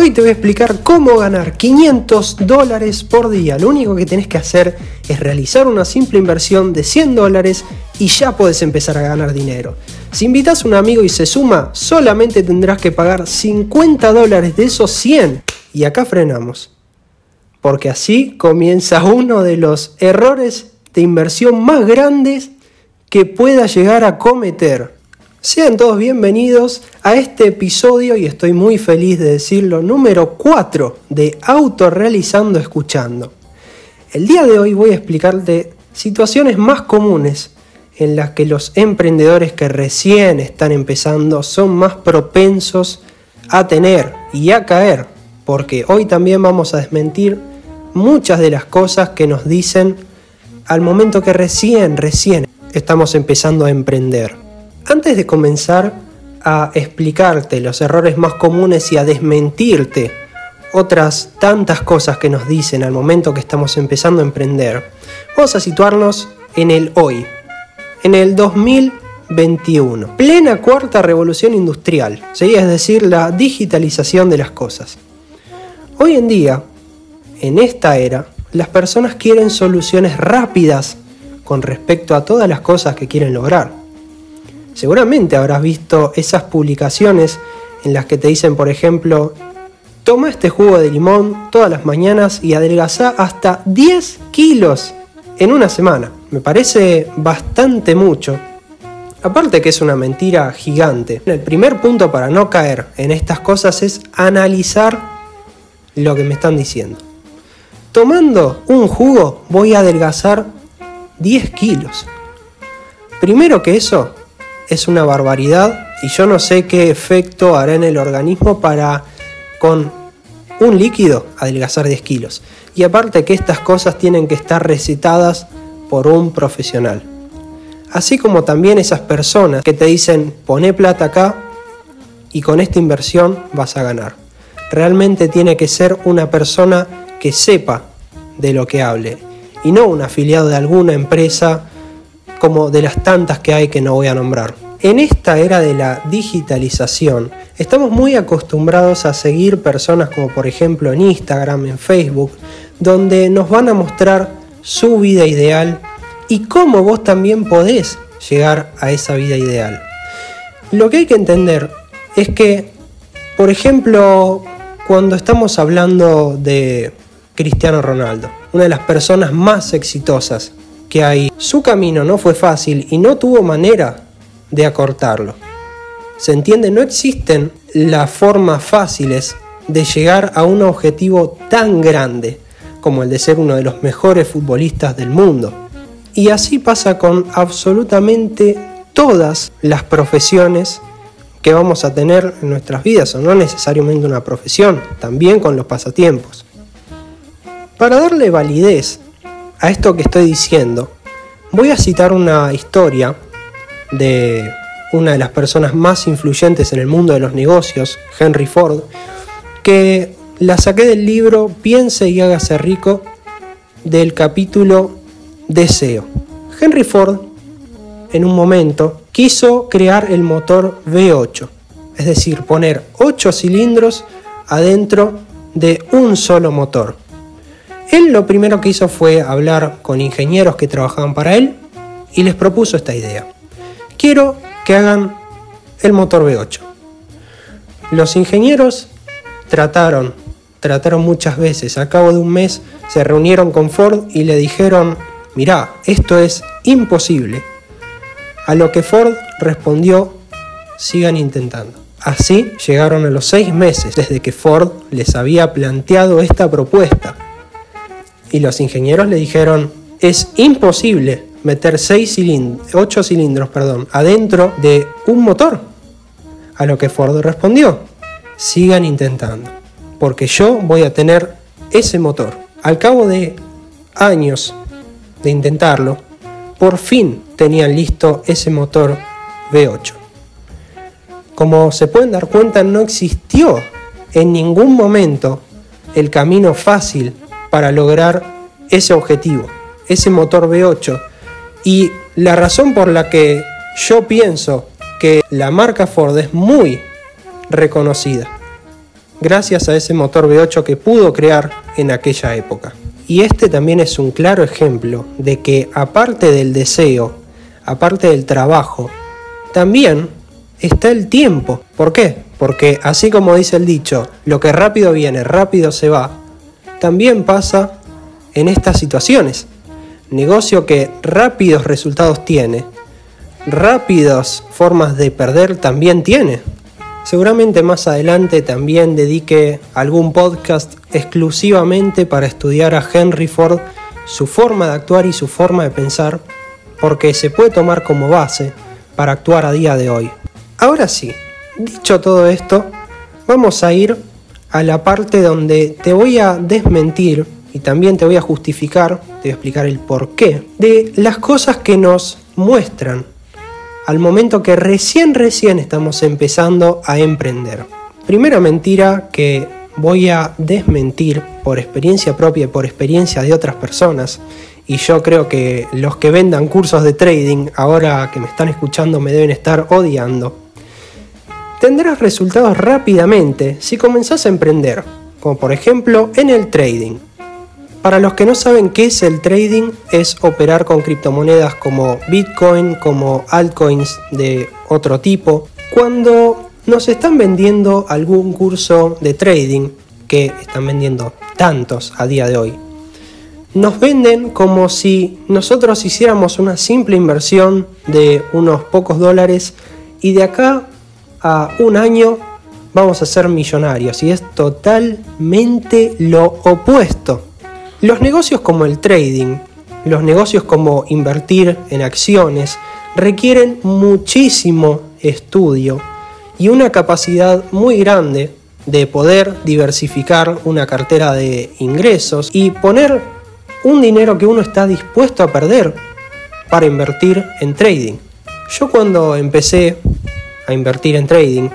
Hoy te voy a explicar cómo ganar 500 dólares por día. Lo único que tenés que hacer es realizar una simple inversión de 100 dólares y ya puedes empezar a ganar dinero. Si invitas a un amigo y se suma, solamente tendrás que pagar 50 dólares de esos 100. Y acá frenamos. Porque así comienza uno de los errores de inversión más grandes que pueda llegar a cometer. Sean todos bienvenidos a este episodio, y estoy muy feliz de decirlo, número 4 de Autorrealizando Escuchando. El día de hoy voy a explicarte situaciones más comunes en las que los emprendedores que recién están empezando son más propensos a tener y a caer, porque hoy también vamos a desmentir muchas de las cosas que nos dicen al momento que recién, recién estamos empezando a emprender. Antes de comenzar a explicarte los errores más comunes y a desmentirte otras tantas cosas que nos dicen al momento que estamos empezando a emprender, vamos a situarnos en el hoy, en el 2021, plena cuarta revolución industrial, es decir, la digitalización de las cosas. Hoy en día, en esta era, las personas quieren soluciones rápidas con respecto a todas las cosas que quieren lograr. Seguramente habrás visto esas publicaciones en las que te dicen, por ejemplo, toma este jugo de limón todas las mañanas y adelgaza hasta 10 kilos en una semana. Me parece bastante mucho. Aparte que es una mentira gigante. El primer punto para no caer en estas cosas es analizar lo que me están diciendo. Tomando un jugo voy a adelgazar 10 kilos. Primero que eso, es una barbaridad y yo no sé qué efecto hará en el organismo para con un líquido adelgazar 10 kilos. Y aparte que estas cosas tienen que estar recetadas por un profesional. Así como también esas personas que te dicen pone plata acá y con esta inversión vas a ganar. Realmente tiene que ser una persona que sepa de lo que hable y no un afiliado de alguna empresa como de las tantas que hay que no voy a nombrar. En esta era de la digitalización, estamos muy acostumbrados a seguir personas como por ejemplo en Instagram, en Facebook, donde nos van a mostrar su vida ideal y cómo vos también podés llegar a esa vida ideal. Lo que hay que entender es que, por ejemplo, cuando estamos hablando de Cristiano Ronaldo, una de las personas más exitosas que hay. Su camino no fue fácil y no tuvo manera de acortarlo. ¿Se entiende? No existen las formas fáciles de llegar a un objetivo tan grande como el de ser uno de los mejores futbolistas del mundo. Y así pasa con absolutamente todas las profesiones que vamos a tener en nuestras vidas, o no necesariamente una profesión, también con los pasatiempos. Para darle validez a esto que estoy diciendo, voy a citar una historia de una de las personas más influyentes en el mundo de los negocios, Henry Ford, que la saqué del libro Piense y hágase rico del capítulo Deseo. Henry Ford, en un momento, quiso crear el motor V8, es decir, poner 8 cilindros adentro de un solo motor. Él lo primero que hizo fue hablar con ingenieros que trabajaban para él y les propuso esta idea. Quiero que hagan el motor V8. Los ingenieros trataron, trataron muchas veces. A cabo de un mes se reunieron con Ford y le dijeron, mirá, esto es imposible. A lo que Ford respondió, sigan intentando. Así llegaron a los seis meses desde que Ford les había planteado esta propuesta y los ingenieros le dijeron, es imposible meter seis cilindros, 8 cilindros perdón, adentro de un motor. A lo que Ford respondió, sigan intentando, porque yo voy a tener ese motor. Al cabo de años de intentarlo, por fin tenían listo ese motor V8. Como se pueden dar cuenta, no existió en ningún momento el camino fácil para lograr ese objetivo, ese motor V8. Y la razón por la que yo pienso que la marca Ford es muy reconocida gracias a ese motor V8 que pudo crear en aquella época. Y este también es un claro ejemplo de que aparte del deseo, aparte del trabajo, también está el tiempo. ¿Por qué? Porque así como dice el dicho, lo que rápido viene, rápido se va, también pasa en estas situaciones. Negocio que rápidos resultados tiene, rápidas formas de perder también tiene. Seguramente más adelante también dedique algún podcast exclusivamente para estudiar a Henry Ford, su forma de actuar y su forma de pensar, porque se puede tomar como base para actuar a día de hoy. Ahora sí, dicho todo esto, vamos a ir a la parte donde te voy a desmentir y también te voy a justificar, te voy a explicar el porqué de las cosas que nos muestran al momento que recién, recién estamos empezando a emprender. Primera mentira que voy a desmentir por experiencia propia y por experiencia de otras personas, y yo creo que los que vendan cursos de trading, ahora que me están escuchando, me deben estar odiando. Tendrás resultados rápidamente si comenzás a emprender, como por ejemplo en el trading. Para los que no saben qué es el trading, es operar con criptomonedas como Bitcoin, como altcoins de otro tipo. Cuando nos están vendiendo algún curso de trading, que están vendiendo tantos a día de hoy, nos venden como si nosotros hiciéramos una simple inversión de unos pocos dólares y de acá a un año vamos a ser millonarios. Y es totalmente lo opuesto. Los negocios como el trading, los negocios como invertir en acciones, requieren muchísimo estudio y una capacidad muy grande de poder diversificar una cartera de ingresos y poner un dinero que uno está dispuesto a perder para invertir en trading. Yo cuando empecé a invertir en trading,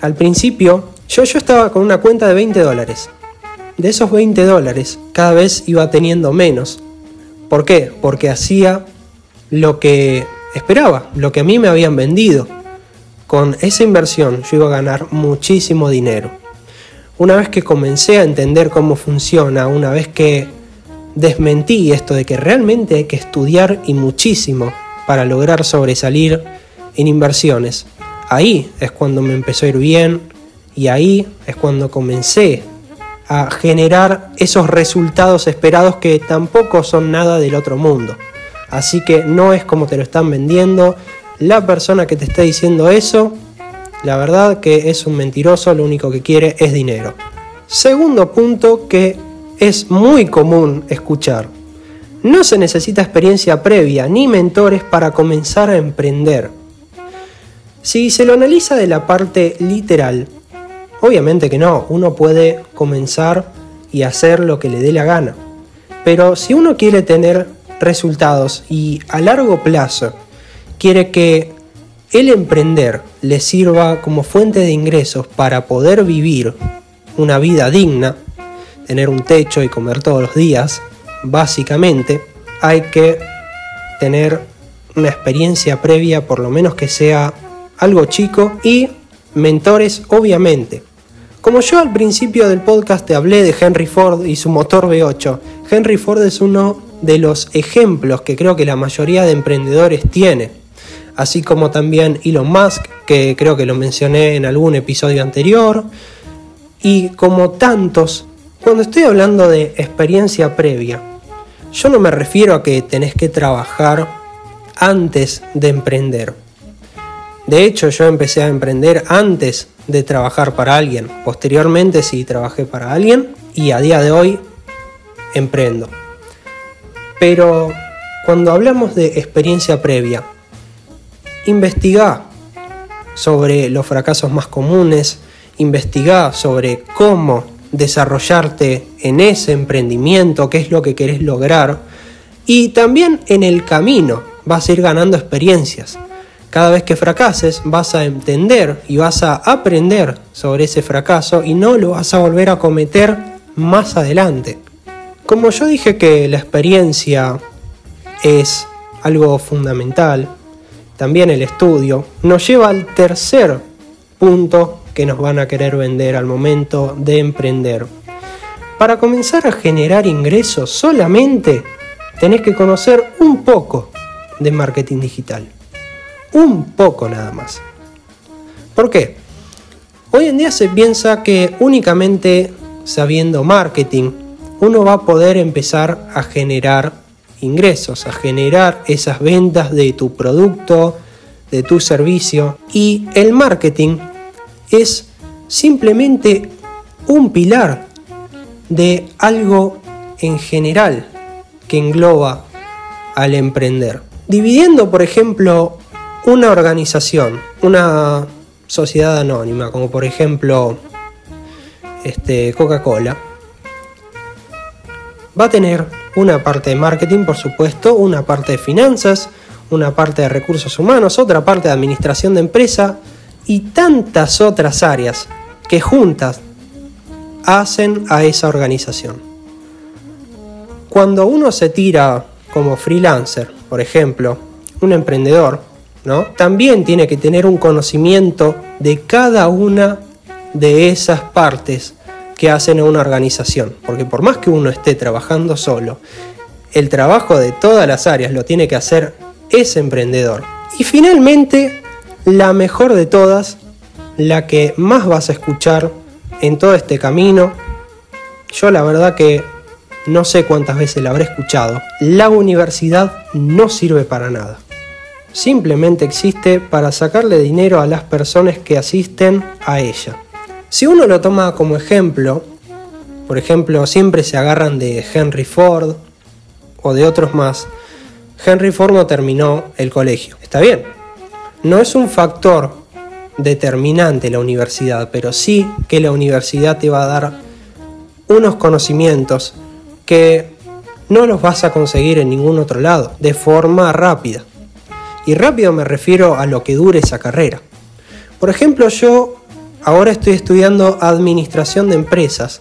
al principio yo, yo estaba con una cuenta de 20 dólares de esos 20 dólares cada vez iba teniendo menos. ¿Por qué? Porque hacía lo que esperaba, lo que a mí me habían vendido. Con esa inversión yo iba a ganar muchísimo dinero. Una vez que comencé a entender cómo funciona, una vez que desmentí esto de que realmente hay que estudiar y muchísimo para lograr sobresalir en inversiones, ahí es cuando me empezó a ir bien y ahí es cuando comencé a generar esos resultados esperados que tampoco son nada del otro mundo. Así que no es como te lo están vendiendo. La persona que te está diciendo eso, la verdad que es un mentiroso, lo único que quiere es dinero. Segundo punto que es muy común escuchar. No se necesita experiencia previa ni mentores para comenzar a emprender. Si se lo analiza de la parte literal, Obviamente que no, uno puede comenzar y hacer lo que le dé la gana. Pero si uno quiere tener resultados y a largo plazo quiere que el emprender le sirva como fuente de ingresos para poder vivir una vida digna, tener un techo y comer todos los días, básicamente hay que tener una experiencia previa, por lo menos que sea algo chico, y mentores, obviamente. Como yo al principio del podcast te hablé de Henry Ford y su motor V8, Henry Ford es uno de los ejemplos que creo que la mayoría de emprendedores tiene. Así como también Elon Musk, que creo que lo mencioné en algún episodio anterior. Y como tantos, cuando estoy hablando de experiencia previa, yo no me refiero a que tenés que trabajar antes de emprender. De hecho, yo empecé a emprender antes de trabajar para alguien. Posteriormente sí trabajé para alguien y a día de hoy emprendo. Pero cuando hablamos de experiencia previa, investiga sobre los fracasos más comunes, investiga sobre cómo desarrollarte en ese emprendimiento, qué es lo que querés lograr y también en el camino vas a ir ganando experiencias. Cada vez que fracases vas a entender y vas a aprender sobre ese fracaso y no lo vas a volver a cometer más adelante. Como yo dije que la experiencia es algo fundamental, también el estudio nos lleva al tercer punto que nos van a querer vender al momento de emprender. Para comenzar a generar ingresos solamente tenés que conocer un poco de marketing digital. Un poco nada más. ¿Por qué? Hoy en día se piensa que únicamente sabiendo marketing uno va a poder empezar a generar ingresos, a generar esas ventas de tu producto, de tu servicio. Y el marketing es simplemente un pilar de algo en general que engloba al emprender. Dividiendo, por ejemplo, una organización, una sociedad anónima, como por ejemplo este, Coca-Cola, va a tener una parte de marketing, por supuesto, una parte de finanzas, una parte de recursos humanos, otra parte de administración de empresa y tantas otras áreas que juntas hacen a esa organización. Cuando uno se tira como freelancer, por ejemplo, un emprendedor, ¿no? También tiene que tener un conocimiento de cada una de esas partes que hacen a una organización, porque por más que uno esté trabajando solo, el trabajo de todas las áreas lo tiene que hacer ese emprendedor. Y finalmente, la mejor de todas, la que más vas a escuchar en todo este camino, yo la verdad que no sé cuántas veces la habré escuchado, la universidad no sirve para nada. Simplemente existe para sacarle dinero a las personas que asisten a ella. Si uno lo toma como ejemplo, por ejemplo, siempre se agarran de Henry Ford o de otros más, Henry Ford no terminó el colegio. Está bien, no es un factor determinante la universidad, pero sí que la universidad te va a dar unos conocimientos que no los vas a conseguir en ningún otro lado, de forma rápida. Y rápido me refiero a lo que dure esa carrera. Por ejemplo, yo ahora estoy estudiando administración de empresas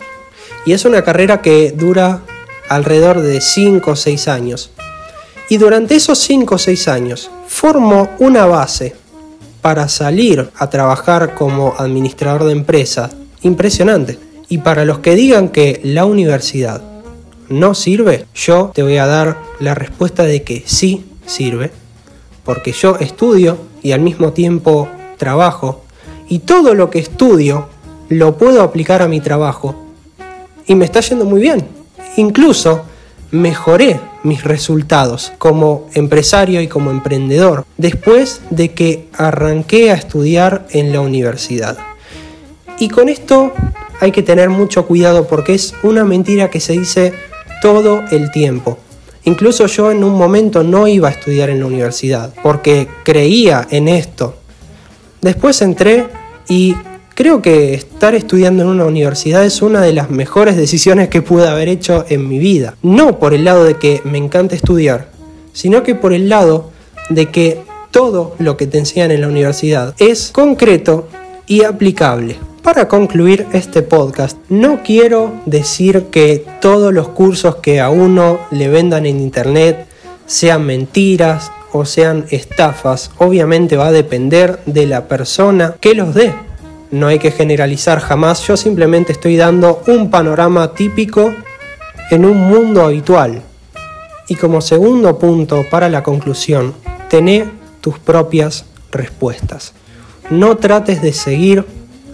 y es una carrera que dura alrededor de 5 o 6 años. Y durante esos 5 o 6 años formo una base para salir a trabajar como administrador de empresas impresionante. Y para los que digan que la universidad no sirve, yo te voy a dar la respuesta de que sí sirve, porque yo estudio y al mismo tiempo trabajo, y todo lo que estudio lo puedo aplicar a mi trabajo, y me está yendo muy bien. Incluso mejoré mis resultados como empresario y como emprendedor después de que arranqué a estudiar en la universidad. Y con esto hay que tener mucho cuidado porque es una mentira que se dice todo el tiempo. Incluso yo en un momento no iba a estudiar en la universidad porque creía en esto. Después entré y creo que estar estudiando en una universidad es una de las mejores decisiones que pude haber hecho en mi vida. No por el lado de que me encanta estudiar, sino que por el lado de que todo lo que te enseñan en la universidad es concreto y aplicable. Para concluir este podcast, no quiero decir que todos los cursos que a uno le vendan en internet sean mentiras o sean estafas. Obviamente va a depender de la persona que los dé. No hay que generalizar jamás, yo simplemente estoy dando un panorama típico en un mundo habitual. Y como segundo punto para la conclusión, tené tus propias respuestas. No trates de seguir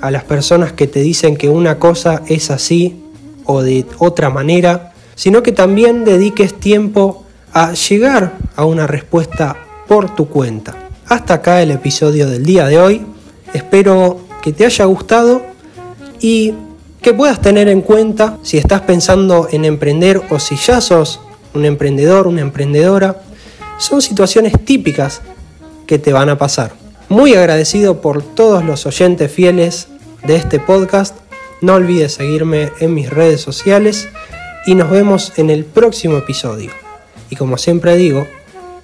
a las personas que te dicen que una cosa es así o de otra manera, sino que también dediques tiempo a llegar a una respuesta por tu cuenta. Hasta acá el episodio del día de hoy. Espero que te haya gustado y que puedas tener en cuenta si estás pensando en emprender o si ya sos un emprendedor, una emprendedora. Son situaciones típicas que te van a pasar. Muy agradecido por todos los oyentes fieles de este podcast. No olvides seguirme en mis redes sociales y nos vemos en el próximo episodio. Y como siempre digo,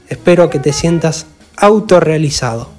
espero que te sientas autorrealizado.